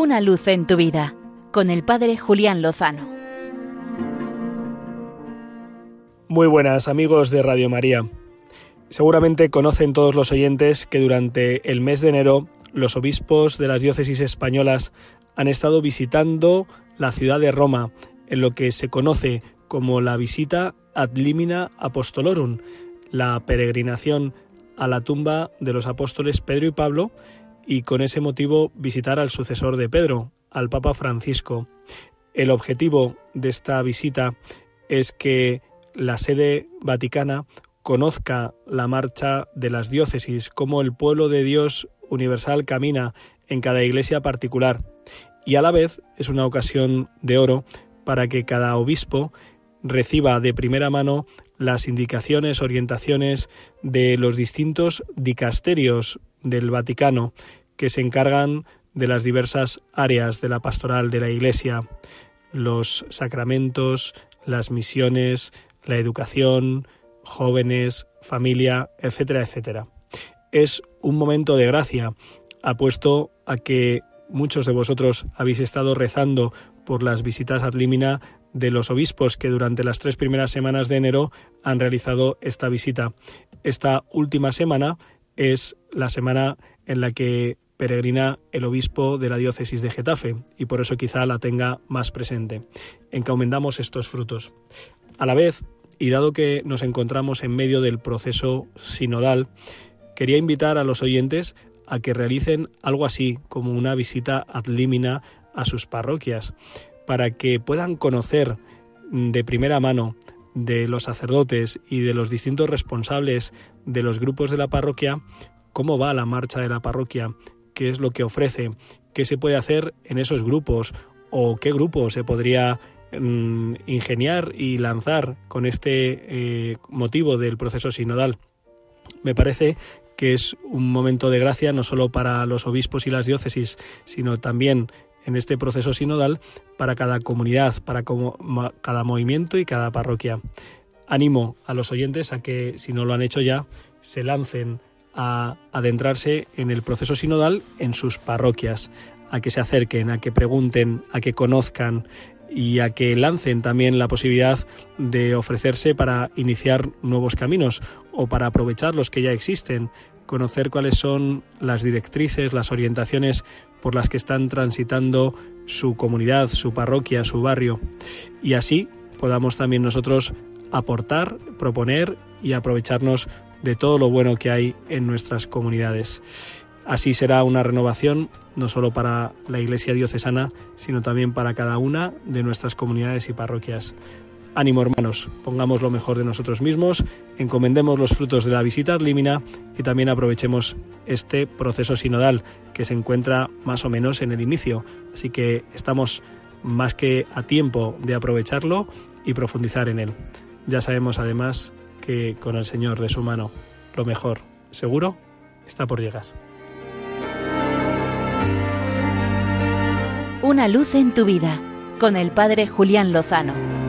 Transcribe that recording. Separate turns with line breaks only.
Una luz en tu vida con el Padre Julián Lozano.
Muy buenas amigos de Radio María. Seguramente conocen todos los oyentes que durante el mes de enero los obispos de las diócesis españolas han estado visitando la ciudad de Roma en lo que se conoce como la visita ad limina apostolorum, la peregrinación a la tumba de los apóstoles Pedro y Pablo y con ese motivo visitar al sucesor de Pedro, al Papa Francisco. El objetivo de esta visita es que la sede vaticana conozca la marcha de las diócesis, cómo el pueblo de Dios universal camina en cada iglesia particular, y a la vez es una ocasión de oro para que cada obispo reciba de primera mano las indicaciones, orientaciones de los distintos dicasterios del Vaticano que se encargan de las diversas áreas de la pastoral de la Iglesia, los sacramentos, las misiones, la educación, jóvenes, familia, etcétera, etcétera. Es un momento de gracia, apuesto a que muchos de vosotros habéis estado rezando por las visitas ad limina de los obispos que durante las tres primeras semanas de enero han realizado esta visita. Esta última semana es la semana en la que peregrina el obispo de la diócesis de Getafe y por eso quizá la tenga más presente. Encomendamos estos frutos. A la vez, y dado que nos encontramos en medio del proceso sinodal, quería invitar a los oyentes a que realicen algo así como una visita ad limina a sus parroquias, para que puedan conocer de primera mano de los sacerdotes y de los distintos responsables de los grupos de la parroquia cómo va la marcha de la parroquia, qué es lo que ofrece, qué se puede hacer en esos grupos o qué grupo se podría mm, ingeniar y lanzar con este eh, motivo del proceso sinodal. Me parece que es un momento de gracia no solo para los obispos y las diócesis, sino también en este proceso sinodal para cada comunidad, para cada movimiento y cada parroquia. Animo a los oyentes a que, si no lo han hecho ya, se lancen a adentrarse en el proceso sinodal en sus parroquias, a que se acerquen, a que pregunten, a que conozcan y a que lancen también la posibilidad de ofrecerse para iniciar nuevos caminos o para aprovechar los que ya existen, conocer cuáles son las directrices, las orientaciones por las que están transitando su comunidad, su parroquia, su barrio. Y así podamos también nosotros aportar, proponer y aprovecharnos de todo lo bueno que hay en nuestras comunidades. Así será una renovación no solo para la Iglesia diocesana, sino también para cada una de nuestras comunidades y parroquias. Ánimo hermanos, pongamos lo mejor de nosotros mismos, encomendemos los frutos de la visita ad limina y también aprovechemos este proceso sinodal que se encuentra más o menos en el inicio. Así que estamos más que a tiempo de aprovecharlo y profundizar en él. Ya sabemos además que con el Señor de su mano lo mejor, seguro, está por llegar.
Una luz en tu vida con el Padre Julián Lozano.